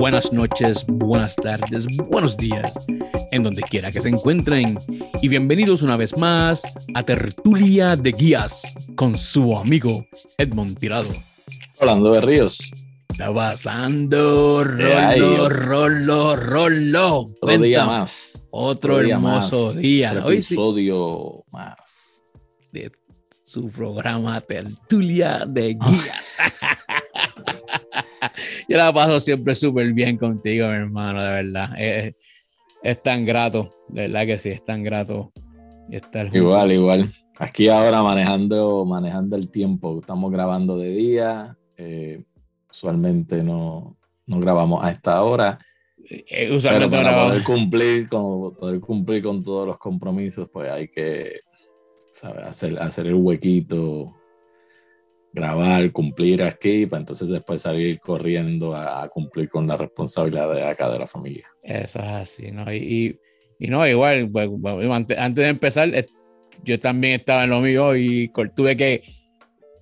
buenas noches, buenas tardes, buenos días, en donde quiera que se encuentren. Y bienvenidos una vez más a Tertulia de Guías con su amigo Edmond Tirado. Hablando de Ríos. Está pasando, Rolo, Rolo, Rolo. Otro día más. Otro, hermoso día. Otro episodio más. De su programa Tertulia de Guías. Yo la paso siempre súper bien contigo, mi hermano, de verdad. Es, tan grato, de verdad que sí, es tan grato estar Igual, igual. Aquí ahora manejando, manejando el tiempo. Estamos grabando de día. Eh, usualmente no, no grabamos a esta hora. Eh, usualmente pero para poder cumplir, con, poder cumplir con todos los compromisos, pues hay que Hacer, hacer el huequito grabar, cumplir aquí, para entonces después salir corriendo a, cumplir con la responsabilidad de acá de la familia. Eso es así, ¿no? Y, y, no, igual, pues, antes, antes, de empezar, eh, yo también estaba en lo mío y tuve que,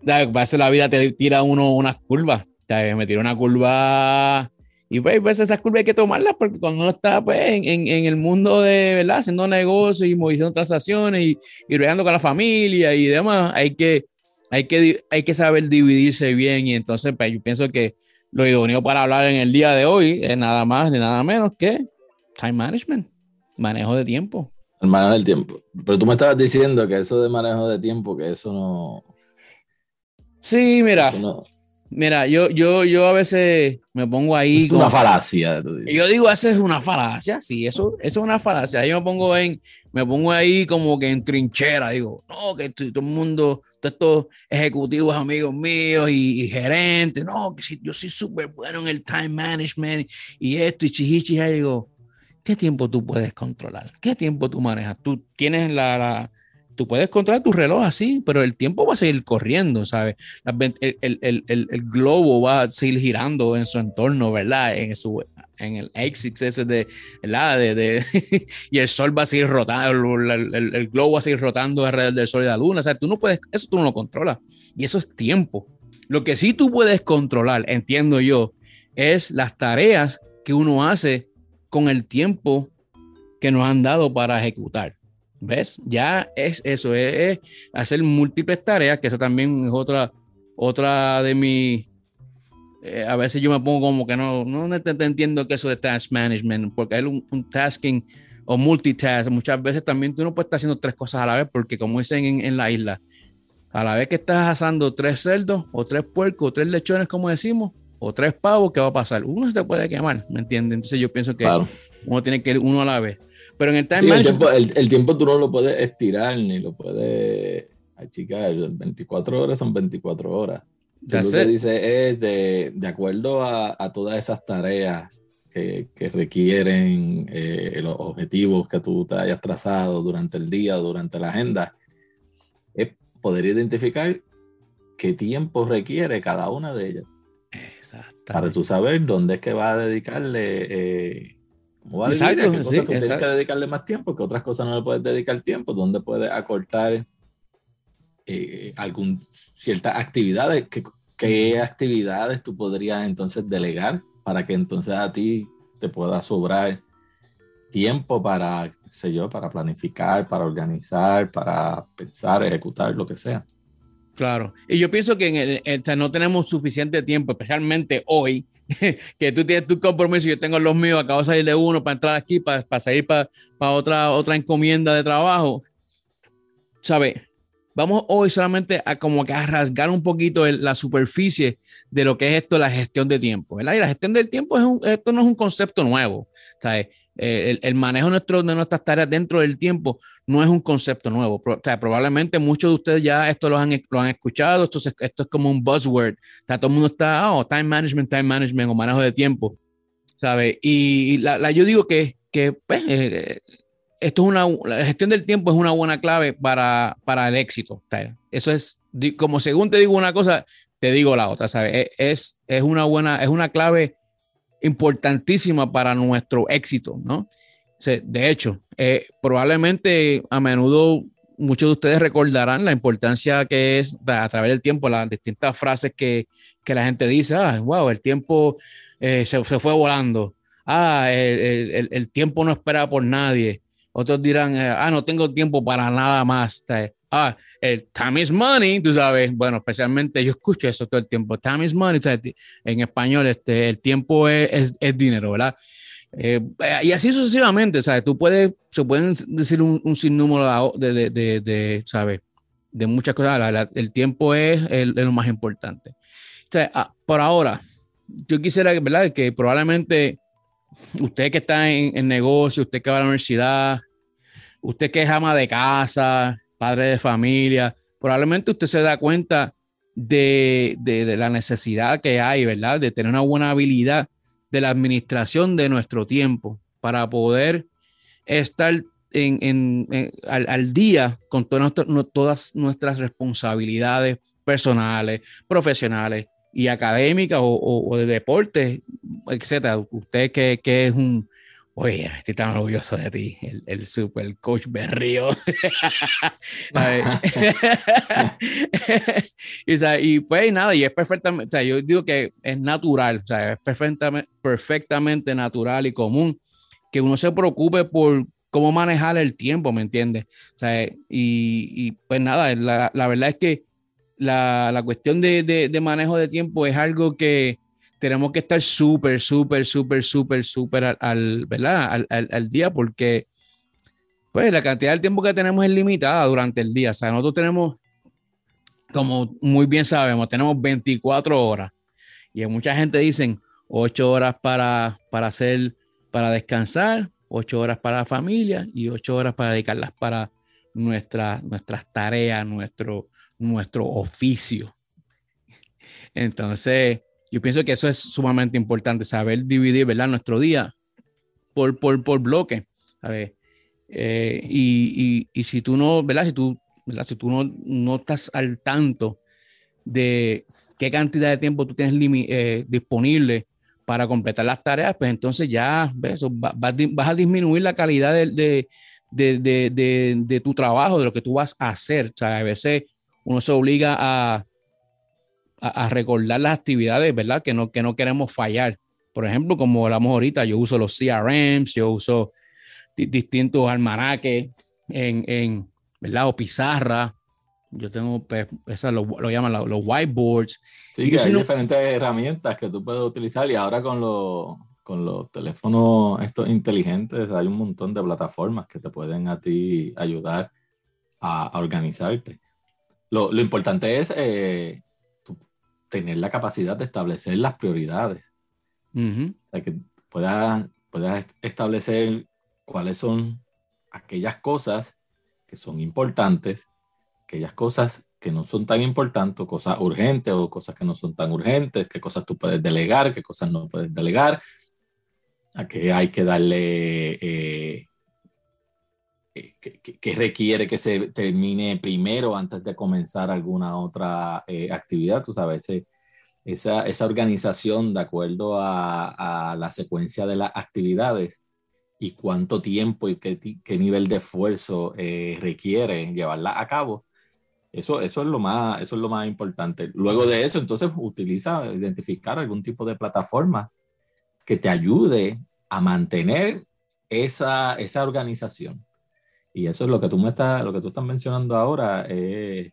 a veces la vida te tira uno unas curvas, me tiró una curva y pues, pues, esas curvas hay que tomarlas porque cuando uno está pues, en, en, en el mundo de, ¿verdad? Haciendo negocios y moviendo transacciones y, y con la familia y demás, hay que hay que, hay que saber dividirse bien y entonces pues, yo pienso que lo idóneo para hablar en el día de hoy es nada más ni nada menos que time management, manejo de tiempo. El manejo del tiempo. Pero tú me estabas diciendo que eso de manejo de tiempo, que eso no... Sí, mira. Mira, yo, yo, yo a veces me pongo ahí. Es una falacia. Yo digo, esa es una falacia, sí, eso, eso es una falacia. Yo me pongo en, me pongo ahí como que en trinchera, digo, no, que todo el mundo, todos estos ejecutivos amigos míos y, gerentes, no, que si, yo soy súper bueno en el time management y esto y chichichi, digo, ¿qué tiempo tú puedes controlar? ¿Qué tiempo tú manejas? Tú tienes la tú puedes controlar tu reloj así, pero el tiempo va a seguir corriendo, ¿sabes? El, el, el, el, globo va a seguir girando en su entorno, ¿verdad? En, su, en el axis ese de, ¿verdad? De, de y el sol va a seguir rotando, el, globo va a seguir rotando alrededor del sol y la luna, o sea, tú no puedes, eso tú no lo controlas. Y eso es tiempo. Lo que sí tú puedes controlar, entiendo yo, es las tareas que uno hace con el tiempo que nos han dado para ejecutar. ¿Ves? Ya es eso, es, hacer múltiples tareas, que esa también es otra, otra de mis... Eh, a veces yo me pongo como que no, no entiendo que eso de task management, porque hay un, tasking o multitask, muchas veces también tú no puedes estar haciendo tres cosas a la vez, porque como dicen en, en la isla, a la vez que estás asando tres cerdos, o tres puercos, o tres lechones, como decimos, o tres pavos, ¿qué va a pasar? Uno se te puede quemar, ¿me entiendes? Entonces yo pienso que uno tiene que ir uno a la vez. Pero en el time el, tiempo, tú no lo puedes estirar ni lo puedes achicar. 24 horas son 24 horas. Lo que dice es de, de acuerdo a, a, todas esas tareas que, que requieren eh, los objetivos que tú te hayas trazado durante el día, durante la agenda, es poder identificar qué tiempo requiere cada una de ellas. Para tú saber dónde es que va a dedicarle eh, exacto, tú tienes que dedicarle más tiempo, que otras cosas no le puedes dedicar tiempo, donde puedes acortar eh, algún, ciertas actividades, ¿Qué, qué actividades tú podrías entonces delegar para que entonces a ti te pueda sobrar tiempo para, sé yo, para planificar, para organizar, para pensar, ejecutar, lo que sea. Claro. Y yo pienso que en no tenemos suficiente tiempo, especialmente hoy, que tú tienes tu compromiso, yo tengo los míos, acabo de salir de uno para entrar aquí, para, para salir para, para, otra, otra encomienda de trabajo. ¿Sabes? Vamos hoy solamente a como que a rasgar un poquito la superficie de lo que es esto, la gestión de tiempo, ¿verdad? Y la gestión del tiempo, es un, esto no es un concepto nuevo, ¿sabes? Eh, el, manejo nuestro, de nuestras tareas dentro del tiempo no es un concepto nuevo. o sea, probablemente muchos de ustedes ya esto lo han, lo han escuchado, esto, esto es como un buzzword. O sea, todo el mundo está, oh, time management, time management o manejo de tiempo, ¿sabes? Y la, yo digo que, que pues, eh, esto es una, la gestión del tiempo es una buena clave para, para el éxito. Eso es, como según te digo una cosa, te digo la otra, ¿sabes? E, es, es, una buena, es una clave importantísima para nuestro éxito, ¿no? De hecho, eh, probablemente a menudo muchos de ustedes recordarán la importancia que es a través del tiempo, las distintas frases que, que la gente dice, ah, wow, el tiempo eh, se, se, fue volando, ah, el, el, el, tiempo no espera por nadie. Otros dirán, eh, ah, no tengo tiempo para nada más. Ah, el time is money, tú sabes. Bueno, especialmente yo escucho eso todo el tiempo. Time is money, en español, este, el tiempo es, es, es dinero, ¿verdad? Eh, y así sucesivamente, ¿sabes? Tú puedes, se pueden decir un, un sinnúmero de, de, de, de, ¿sabes? De muchas cosas. La, la, el tiempo es, el, es, lo más importante. O sea, ah, por ahora, yo quisiera, ¿verdad? Que probablemente usted que está en, en, negocio, usted que va a la universidad, usted que es ama de casa, padre de familia, probablemente usted se da cuenta de, de, la necesidad que hay, ¿verdad? De tener una buena habilidad de la administración de nuestro tiempo para poder estar en, en, al, al, día con todas nuestras responsabilidades personales, profesionales y académicas o, o, o de deporte, etcétera. Usted que, que, es un, oye, estoy tan orgulloso de ti, el, el super coach Berrío. y, o sea, y, pues nada, y es perfectamente, o sea, yo digo que es natural, o sea, es perfectamente, perfectamente natural y común que uno se preocupe por cómo manejar el tiempo, ¿me entiendes? O sea, y, y, pues nada, la, la, verdad es que la, la cuestión de, de, manejo de tiempo es algo que tenemos que estar súper, súper, súper, súper, súper al, ¿verdad? Al, al, al, día porque pues la cantidad de tiempo que tenemos es limitada durante el día. O sea, nosotros tenemos, como muy bien sabemos, tenemos 24 horas y mucha gente dicen 8 horas para, para hacer, para descansar, 8 horas para la familia y 8 horas para dedicarlas para nuestra, nuestras tareas, nuestro, nuestro oficio. Entonces, yo pienso que eso es sumamente importante, saber dividir, ¿verdad? Nuestro día por, por, por bloque, ¿sabes? Eh, y, y, y, si tú no, ¿verdad? Si tú. Si tú no, no estás al tanto de qué cantidad de tiempo tú tienes eh, disponible para completar las tareas, pues entonces ya ¿ves? Va, va, vas a disminuir la calidad de, de, de, de, de tu trabajo, de lo que tú vas a hacer. O sea, a veces uno se obliga a, a, a, recordar las actividades, ¿verdad? Que no, que no queremos fallar. Por ejemplo, como hablamos ahorita, yo uso los CRMs, yo uso distintos almanaques en, en, ¿verdad? O pizarra. Yo tengo, pues, esa lo, lo llaman los, los whiteboards. Sí, que hay diferentes herramientas que tú puedes utilizar y ahora con los, con los teléfonos estos inteligentes hay un montón de plataformas que te pueden a ti ayudar a, a organizarte. Lo, lo, importante es eh, tener la capacidad de establecer las prioridades. Uh -huh. O sea, que puedas, puedas establecer cuáles son aquellas cosas que son importantes, aquellas cosas que no son tan importantes, cosas urgentes o cosas que no son tan urgentes, qué cosas tú puedes delegar, qué cosas no puedes delegar, a qué hay que darle, eh, eh que, que, requiere que se termine primero antes de comenzar alguna otra eh, actividad, tú sabes, ese, esa, esa, organización de acuerdo a, a la secuencia de las actividades y cuánto tiempo y qué, qué nivel de esfuerzo eh, requiere llevarla a cabo. Eso, eso, es lo más, eso es lo más importante. Luego de eso, entonces utiliza, identificar algún tipo de plataforma que te ayude a mantener esa, esa organización. Y eso es lo que tú me estás, lo que tú estás mencionando ahora, eh,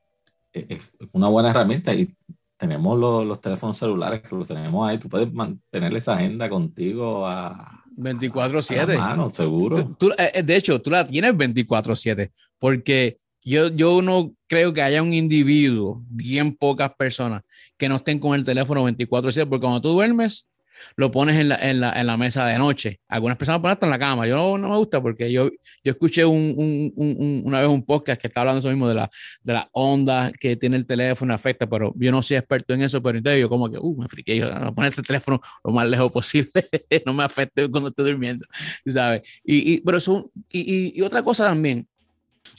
es una buena herramienta y tenemos los, los, teléfonos celulares que los tenemos ahí, tú puedes mantener esa agenda contigo a 24/7. seguro. Tú, tú, eh, de hecho, tú la tienes 24/7 porque yo, yo no creo que haya un individuo, bien pocas personas, que no estén con el teléfono 24/7 porque cuando tú duermes, lo pones en la, en la, en la mesa de noche. Algunas personas ponen hasta en la cama. Yo no, no me gusta porque yo, yo escuché un, un, un, una vez un podcast que está hablando eso mismo de la, de la onda que tiene el teléfono, afecta, pero yo no soy experto en eso, pero entonces yo como que, uh, me friqué, yo no poner ese teléfono lo más lejos posible, no me afecte cuando estoy durmiendo, ¿sabes? Y, y, pero eso, y, y, otra cosa también,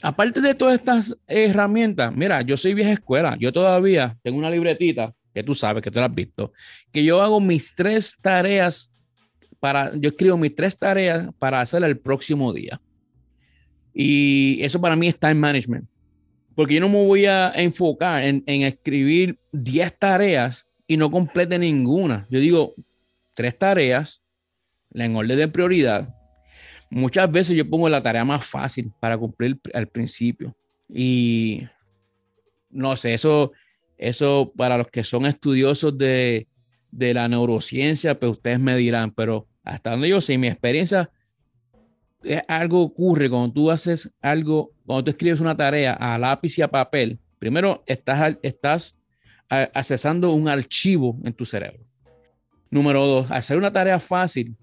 aparte de todas estas herramientas, mira, yo soy vieja escuela, yo todavía tengo una libretita que tú sabes, que tú la has visto, que yo hago mis tres tareas para, yo escribo mis tres tareas para hacer el próximo día. Y eso para mí es time management. Porque yo no me voy a enfocar en, en escribir 10 tareas y no complete ninguna. Yo digo, tres tareas, en orden de prioridad. Muchas veces yo pongo la tarea más fácil para cumplir al principio. Y no sé, eso, eso para los que son estudiosos de, de la neurociencia, pues ustedes me dirán, pero hasta donde yo sé, mi experiencia, es algo ocurre cuando tú haces algo, cuando tú escribes una tarea a lápiz y a papel, primero estás, estás accesando un archivo en tu cerebro. Número dos, hacer una tarea fácil,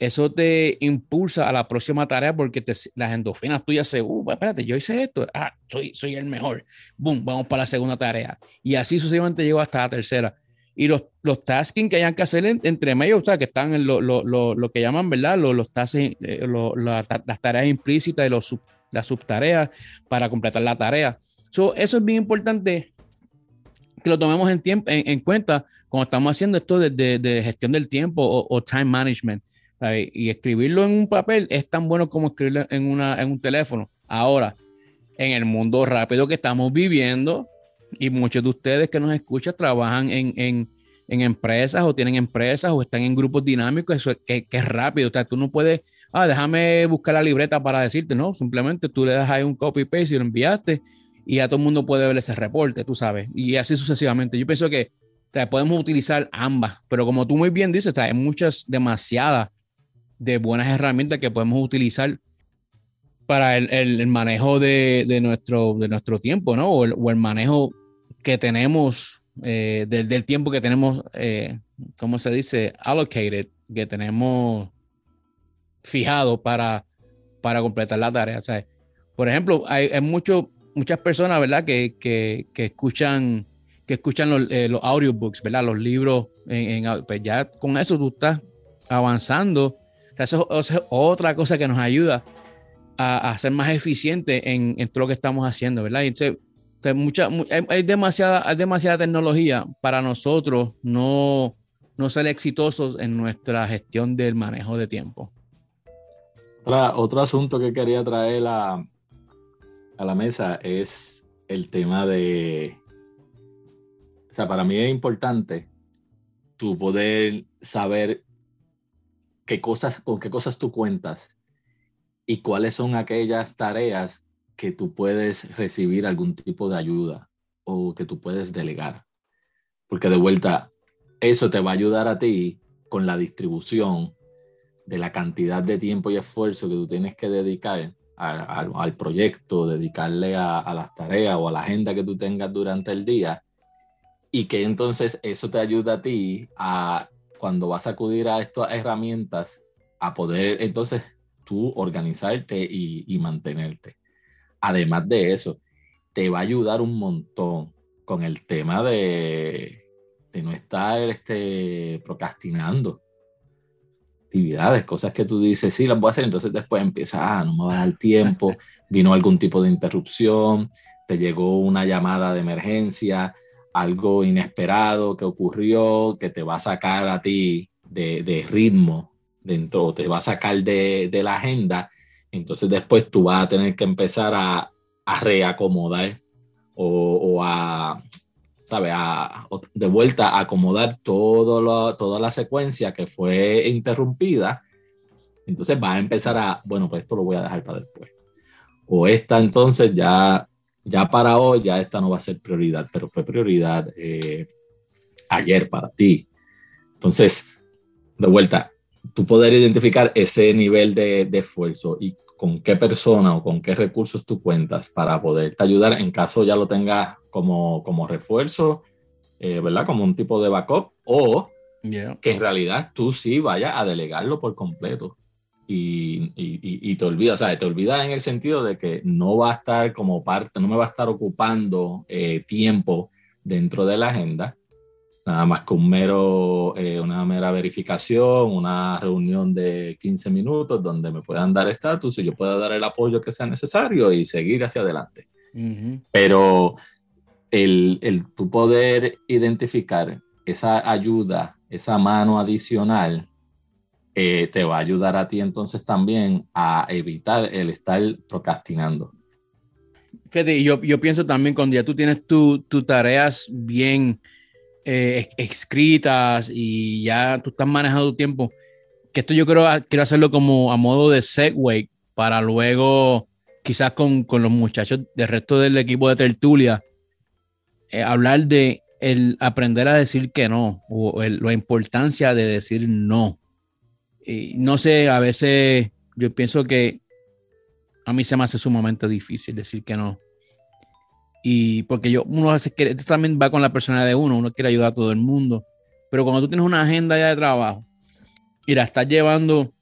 eso te impulsa a la próxima tarea porque te, las endorfinas tuyas se, uh, espérate, yo hice esto, ah, soy, soy el mejor, boom, vamos para la segunda tarea. Y así sucesivamente llego hasta la tercera. Y los, los tasking que hayan que hacer entre medio, o sea, que están en lo, lo, lo, lo que llaman, ¿verdad? Los, tasks, eh, las tareas implícitas y los las subtareas para completar la tarea. eso es bien importante que lo tomemos en, tiempo, en, cuenta cuando estamos haciendo esto de, de, gestión del tiempo o, time management. Y escribirlo en un papel es tan bueno como escribirlo en, una, en un teléfono. Ahora, en el mundo rápido que estamos viviendo, y muchos de ustedes que nos escuchan trabajan en, en, en empresas o tienen empresas o están en grupos dinámicos, eso es, que, es rápido. O sea, tú no puedes, ah, déjame buscar la libreta para decirte, no, simplemente tú le das ahí un copy paste y lo enviaste y ya todo el mundo puede ver ese reporte, tú sabes, y así sucesivamente. Yo pienso que podemos utilizar ambas, pero como tú muy bien dices, hay muchas, demasiadas de buenas herramientas que podemos utilizar para el, el, manejo de, de, nuestro, de nuestro tiempo, ¿no? O el, o manejo que tenemos eh, del, del, tiempo que tenemos, eh, ¿cómo se dice? Allocated, que tenemos fijado para, para completar la tarea. ¿sabes? Por ejemplo, hay, hay muchas personas, ¿verdad? Que, que, que escuchan, que escuchan los, eh, los, audiobooks, ¿verdad? Los libros, en, en, pues ya con eso tú estás avanzando. Eso, eso, es otra cosa que nos ayuda a, a ser más eficiente en, todo lo que estamos haciendo, ¿verdad? Entonces, mucha, hay, demasiada, tecnología para nosotros no, no ser exitosos en nuestra gestión del manejo de tiempo. Otro asunto que quería traer a, a la mesa es el tema de, o sea, para mí es importante tu poder saber qué cosas, con qué cosas tú cuentas y cuáles son aquellas tareas que tú puedes recibir algún tipo de ayuda o que tú puedes delegar. Porque de vuelta, eso te va a ayudar a ti con la distribución de la cantidad de tiempo y esfuerzo que tú tienes que dedicar al proyecto, dedicarle a, a, las tareas o a la agenda que tú tengas durante el día y que entonces eso te ayuda a ti a cuando vas a acudir a estas herramientas a poder entonces tú organizarte y, y mantenerte. Además de eso, te va a ayudar un montón con el tema de, de no estar este, procrastinando actividades, cosas que tú dices, sí, las voy a hacer, entonces después empieza, ah, no me va a dar tiempo, vino algún tipo de interrupción, te llegó una llamada de emergencia, algo inesperado que ocurrió, que te va a sacar a ti de, de ritmo dentro, te va a sacar de, de, la agenda, entonces después tú vas a tener que empezar a, a reacomodar o, o a ¿sabe? A, de vuelta a acomodar todo lo, toda la secuencia que fue interrumpida. Entonces va a empezar a, bueno, pues esto lo voy a dejar para después. O esta entonces ya, ya para hoy, ya esta no va a ser prioridad, pero fue prioridad eh, ayer para ti. Entonces, de vuelta, tú poder identificar ese nivel de, de esfuerzo y con qué persona o con qué recursos tú cuentas para poderte ayudar en caso ya lo tengas como, como refuerzo, eh, ¿verdad? Como un tipo de backup o yeah. que en realidad tú sí vayas a delegarlo por completo y, y, y, te olvidas, o sea, te olvidas en el sentido de que no va a estar como parte, no me va a estar ocupando eh, tiempo dentro de la agenda nada más que un mero, eh, una mera verificación, una reunión de 15 minutos donde me puedan dar estatus y yo pueda dar el apoyo que sea necesario y seguir hacia adelante. Uh -huh. Pero el, el tu poder identificar esa ayuda, esa mano adicional, eh, te va a ayudar a ti entonces también a evitar el estar procrastinando. Yo, yo pienso también cuando ya tú tienes tus tareas bien eh, escritas y ya tú estás manejando tu tiempo, que esto yo creo quiero hacerlo como a modo de segue para luego quizás con, con los muchachos del resto del equipo de tertulia eh, hablar de el aprender a decir que no o la importancia de decir no. No sé, a veces yo pienso que a mí se me hace sumamente difícil decir que no. Y porque yo, uno hace que esto también va con la persona de uno, uno quiere ayudar a todo el mundo. Pero cuando tú tienes una agenda ya de trabajo y la estás llevando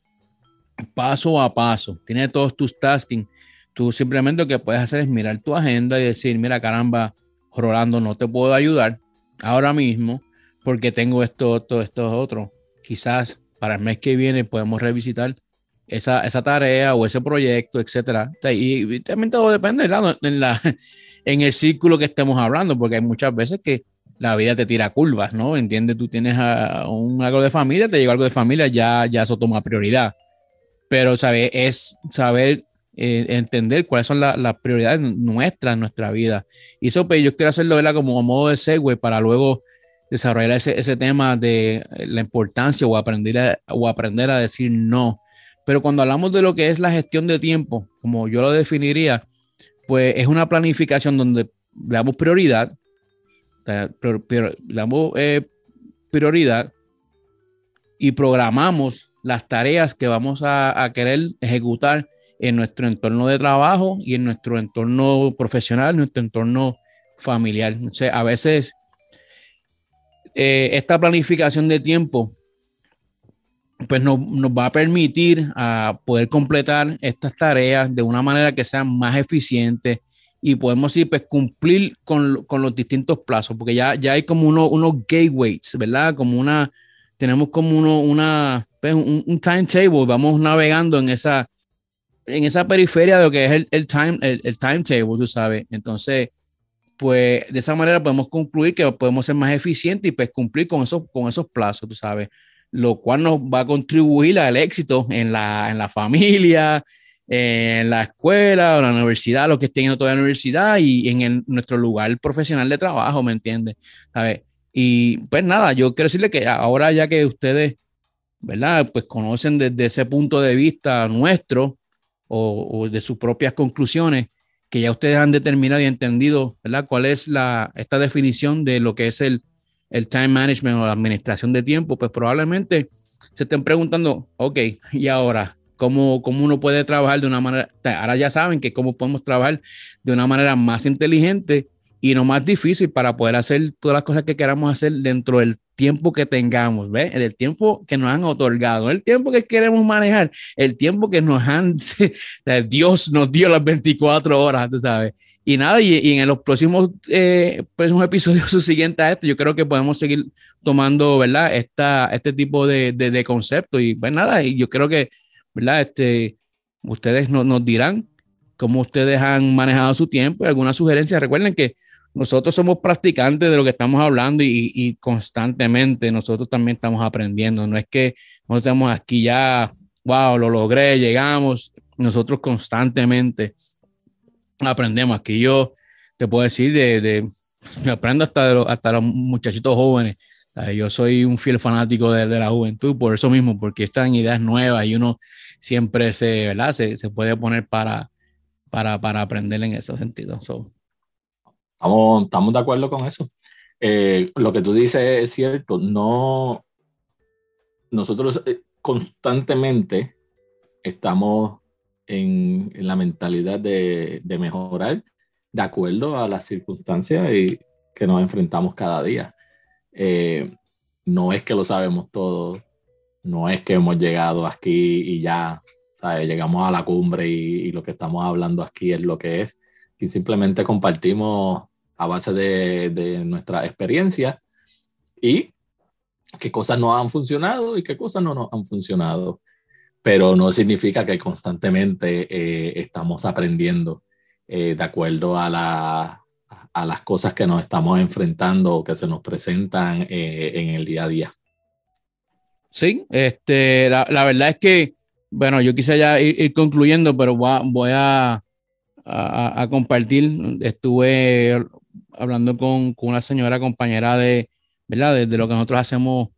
paso a paso, tienes todos tus tasking, tú simplemente lo que puedes hacer es mirar tu agenda y decir, mira, caramba, Rolando, no te puedo ayudar ahora mismo porque tengo esto, todo esto, otro. Quizás para el mes que viene podemos revisitar esa, esa tarea o ese proyecto, etcétera. y, también todo depende en, la, en el círculo que estemos hablando, porque hay muchas veces que la vida te tira curvas, ¿no? Entiende, tú tienes un algo de familia, te llega algo de familia, ya, ya eso toma prioridad. Pero, ¿sabes? Es saber eh, entender cuáles son las prioridades nuestras en nuestra vida. Y eso, pues, yo quiero hacerlo, ¿verdad? Como a modo de segue para luego desarrollar ese, ese tema de la importancia o aprender, a, o aprender a decir no. Pero cuando hablamos de lo que es la gestión de tiempo, como yo lo definiría, pues es una planificación donde le damos prioridad, le damos eh, prioridad y programamos las tareas que vamos a, querer ejecutar en nuestro entorno de trabajo y en nuestro entorno profesional, nuestro entorno familiar. O a veces eh, esta planificación de tiempo pues nos, va a permitir a poder completar estas tareas de una manera que sean más eficientes y podemos ir pues cumplir con, con los distintos plazos, porque ya, ya hay como uno, unos gateways, ¿verdad? Como una, tenemos como uno, una, pues, un, un timetable, vamos navegando en esa, en esa periferia de lo que es el, el time, el, el timetable, tú sabes. Entonces, pues de esa manera podemos concluir que podemos ser más eficientes y pues cumplir con esos, con esos plazos, tú sabes, lo cual nos va a contribuir al éxito en la, en la familia, en la escuela, en la universidad, lo que estén en toda la universidad y en nuestro lugar profesional de trabajo, ¿me entiendes? ¿Sabes? Y pues nada, yo quiero decirle que ahora ya que ustedes, ¿verdad? Pues conocen desde ese punto de vista nuestro o, o de sus propias conclusiones, que ya ustedes han determinado y entendido, ¿verdad? ¿Cuál es la, esta definición de lo que es el, el time management o la administración de tiempo? Pues probablemente se estén preguntando, ok, ¿y ahora? ¿Cómo, ¿Cómo uno puede trabajar de una manera? Ahora ya saben que cómo podemos trabajar de una manera más inteligente y no más difícil para poder hacer todas las cosas que queramos hacer dentro del tiempo que tengamos, ¿ves? El tiempo que nos han otorgado, el tiempo que queremos manejar, el tiempo que nos han, Dios nos dio las 24 horas, tú sabes. Y nada, y, en los próximos, eh, próximos episodios siguientes a esto, yo creo que podemos seguir tomando, ¿verdad? Esta, este tipo de, de, de. Y pues nada, y yo creo que, ¿verdad? Este, ustedes nos dirán cómo ustedes han manejado su tiempo y alguna sugerencia. Recuerden que nosotros somos practicantes de lo que estamos hablando y, constantemente nosotros también estamos aprendiendo. No es que nosotros estamos aquí ya, wow, lo logré, llegamos. Nosotros constantemente aprendemos. Aquí yo te puedo decir de, de aprendo hasta de hasta los muchachitos jóvenes. Yo soy un fiel fanático de, la juventud por eso mismo, porque están ideas nuevas y uno siempre se, ¿verdad? se, se puede poner para, para, para aprender en ese sentido. Estamos, estamos de acuerdo con eso. Eh, lo que tú dices es cierto. No, nosotros eh, constantemente estamos en, en la mentalidad de, de, mejorar de acuerdo a las circunstancias y que nos enfrentamos cada día. Eh, no es que lo sabemos todo, no es que hemos llegado aquí y ya llegamos a la cumbre y, y, lo que estamos hablando aquí es lo que es. Y simplemente compartimos a base de, de nuestra experiencia y qué cosas no han funcionado y qué cosas no nos han funcionado. Pero no significa que constantemente eh, estamos aprendiendo eh, de acuerdo a, la, a, las cosas que nos estamos enfrentando o que se nos presentan eh, en el día a día. Sí, este, la, la, verdad es que, bueno, yo quise ya ir, ir concluyendo, pero voy a, voy a a, compartir. Estuve hablando con, con, una señora compañera de, ¿verdad? De, lo que nosotros hacemos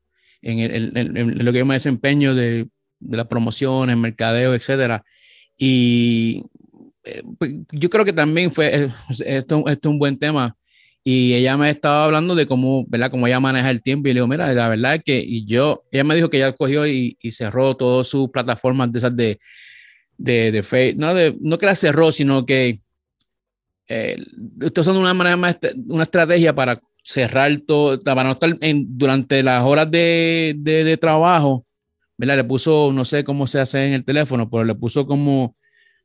en, lo que me desempeño de, de las promociones, mercadeo, etcétera. Y eh, pues, yo creo que también fue, esto, esto es un buen tema. Y ella me estaba hablando de cómo, ¿verdad? Cómo ella maneja el tiempo. Y le digo, mira, la verdad es que, y yo, ella me dijo que ella cogió y, y cerró todas sus plataformas de esas de, de, de Facebook. No, de, no que la cerró, sino que eh, esto son una manera más, una estrategia para cerrar todo, para no estar en, durante las horas de, de, de trabajo, ¿verdad? Le puso, no sé cómo se hace en el teléfono, pero le puso como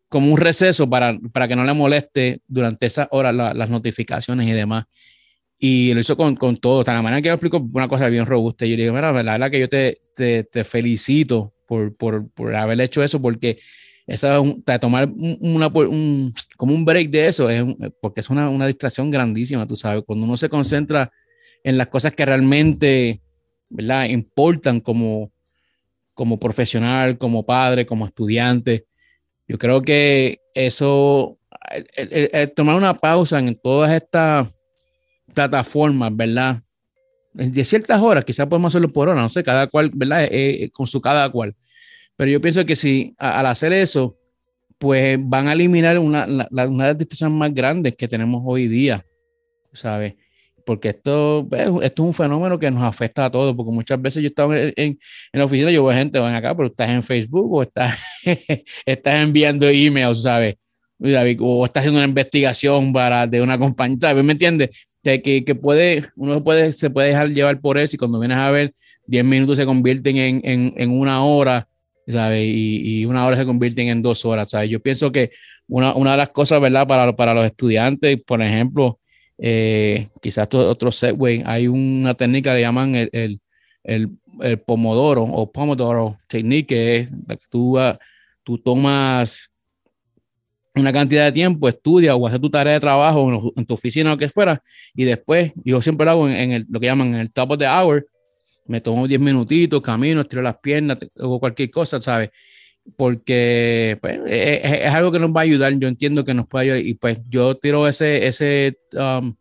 como un receso para, para que no le moleste durante esas horas las notificaciones y demás. Y lo hizo con, con todo. O sea, la manera que yo explico una cosa bien robusta. Y yo le digo, mira, la verdad que yo te, te, te felicito por, por, por, haber hecho eso, porque esa, tomar un, como un break de eso, es porque es una, una distracción grandísima, tú sabes. Cuando uno se concentra en las cosas que realmente ¿verdad? importan como, como profesional, como padre, como estudiante yo creo que eso, tomar una pausa en todas estas plataformas, ¿verdad? De ciertas horas, quizás podemos hacerlo por hora, no sé, cada cual, ¿verdad? Eh, eh, con su cada cual. Pero yo pienso que si al hacer eso, pues van a eliminar una, una de las distracciones más grandes que tenemos hoy día, ¿sabes? porque esto, pues, esto es un fenómeno que nos afecta a todos, porque muchas veces yo estaba en, en, la oficina, yo veo gente, van acá, pero estás en Facebook o estás, estás enviando emails, ¿sabes? O estás haciendo una investigación para, de una compañía, ¿sabes? ¿Me entiendes? Que, que, puede, uno puede, se puede dejar llevar por eso y cuando vienes a ver, 10 minutos se convierten en, en, en una hora, ¿sabes? Y, y, una hora se convierten en dos horas, ¿sabes? Yo pienso que una, una de las cosas, ¿verdad? Para, para los estudiantes, por ejemplo, eh, quizás otro segue, hay una técnica que llaman el, el, el, pomodoro o pomodoro technique, que es la que tú, ah, tú tomas una cantidad de tiempo, estudias o haces tu tarea de trabajo en, tu oficina o lo que fuera, y después, yo siempre lo hago en, el, lo que llaman en el top of the hour, me tomo 10 minutitos, camino, estiro las piernas o cualquier cosa, ¿sabes? porque pues, e, e, es, algo que nos va a ayudar. Yo entiendo que nos puede ayudar y pues yo tiro ese, ese, um,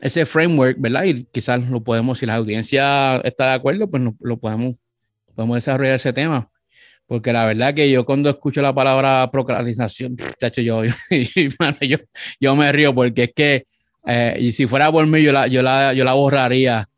ese framework, ¿verdad? Y quizás lo podemos, si la audiencia está de acuerdo, pues lo podemos, podemos desarrollar ese tema. Porque la verdad que yo cuando escucho la palabra procrastinación, chacho, yo, yo, yo, me río porque es que, eh, y si fuera por mí, yo la, yo la, yo la borraría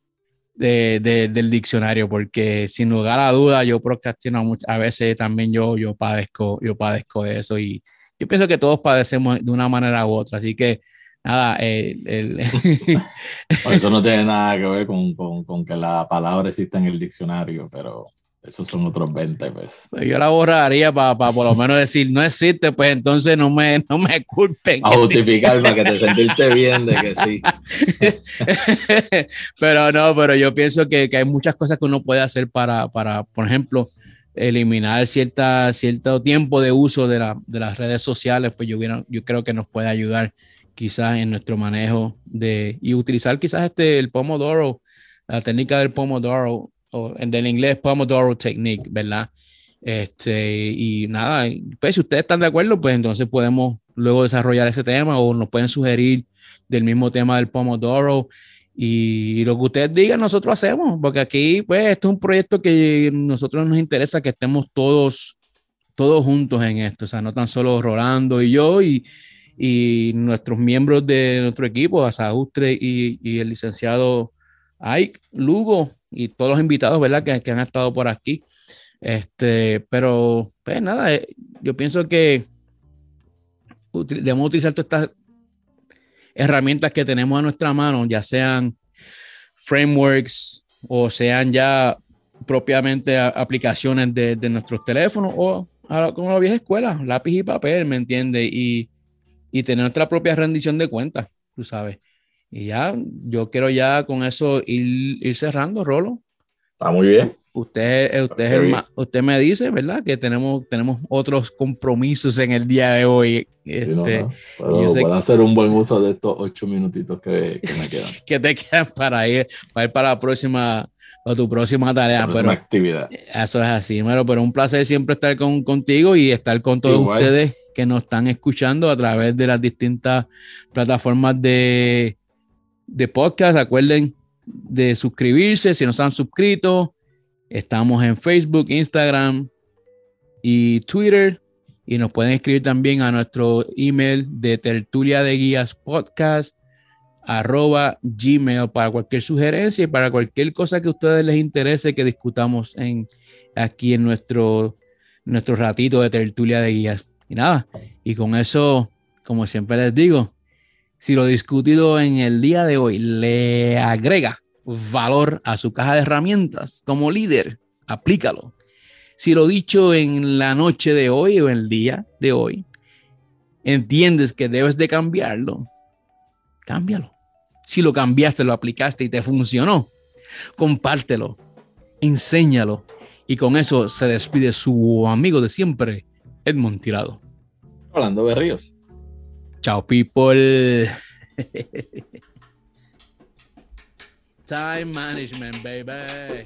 de, del diccionario, porque sin lugar a duda yo procrastino mucho, a veces también yo, yo, padezco, yo padezco de eso y yo pienso que todos padecemos de una manera u otra, así que nada, el... eso no tiene nada que ver con, con, con que la palabra exista en el diccionario, pero esos son otros 20, pues. pues. yo la borraría para por lo menos decir, no existe, pues entonces no me, no me culpen. A justificar para que te sentiste bien de que sí. pero no, pero yo pienso que, que, hay muchas cosas que uno puede hacer para, para por ejemplo, eliminar cierta, cierto tiempo de uso de, la, de las redes sociales, pues yo, yo creo que nos puede ayudar quizás en nuestro manejo de, y utilizar quizás este, el Pomodoro, la técnica del Pomodoro o en del inglés Pomodoro Technique, ¿verdad? Este, y nada, pues si ustedes están de acuerdo, pues entonces podemos luego desarrollar ese tema o nos pueden sugerir del mismo tema del Pomodoro y lo que ustedes digan nosotros hacemos, porque aquí pues esto es un proyecto que nosotros nos interesa que estemos todos todos juntos en esto, o sea, no tan solo Rolando y yo y, y nuestros miembros de nuestro equipo, Asaustre y, y el licenciado Ike Lugo, y todos los invitados, ¿verdad? Que, que han estado por aquí. Este, pero, pues nada, eh, yo pienso que debemos utilizar todas estas herramientas que tenemos a nuestra mano, ya sean frameworks o sean ya propiamente aplicaciones de, de nuestros teléfonos o como la vieja escuela, lápiz y papel, ¿me entiendes? Y, y tener nuestra propia rendición de cuentas, tú sabes. Y ya, yo quiero ya con eso ir, ir cerrando, Rolo. Está muy bien. Usted, usted, usted me dice, ¿verdad? Que tenemos, tenemos otros compromisos en el día de hoy. Este, Puedo, hacer un buen uso de estos ocho minutitos que, que me quedan. que te quedan para ir, para ir para la próxima, para tu próxima tarea. próxima actividad. Eso es así, pero, pero un placer siempre estar con, contigo y estar con todos ustedes que nos están escuchando a través de las distintas plataformas de, de podcast. Recuerden de suscribirse si no se han suscrito. Estamos en Facebook, Instagram y Twitter. Y nos pueden escribir también a nuestro email de tertulia de guías podcast arroba gmail para cualquier sugerencia y para cualquier cosa que a ustedes les interese que discutamos en, aquí en nuestro, nuestro ratito de tertulia de guías. Y nada, y con eso, como siempre les digo, si lo discutido en el día de hoy le agrega valor a su caja de herramientas como líder, aplícalo. Si lo dicho en la noche de hoy o en el día de hoy, entiendes que debes de cambiarlo, cámbialo. Si lo cambiaste, lo aplicaste y te funcionó, compártelo, enséñalo. Y con eso se despide su amigo de siempre, Edmond Tirado. Hablando de Chao, people. Time management, baby.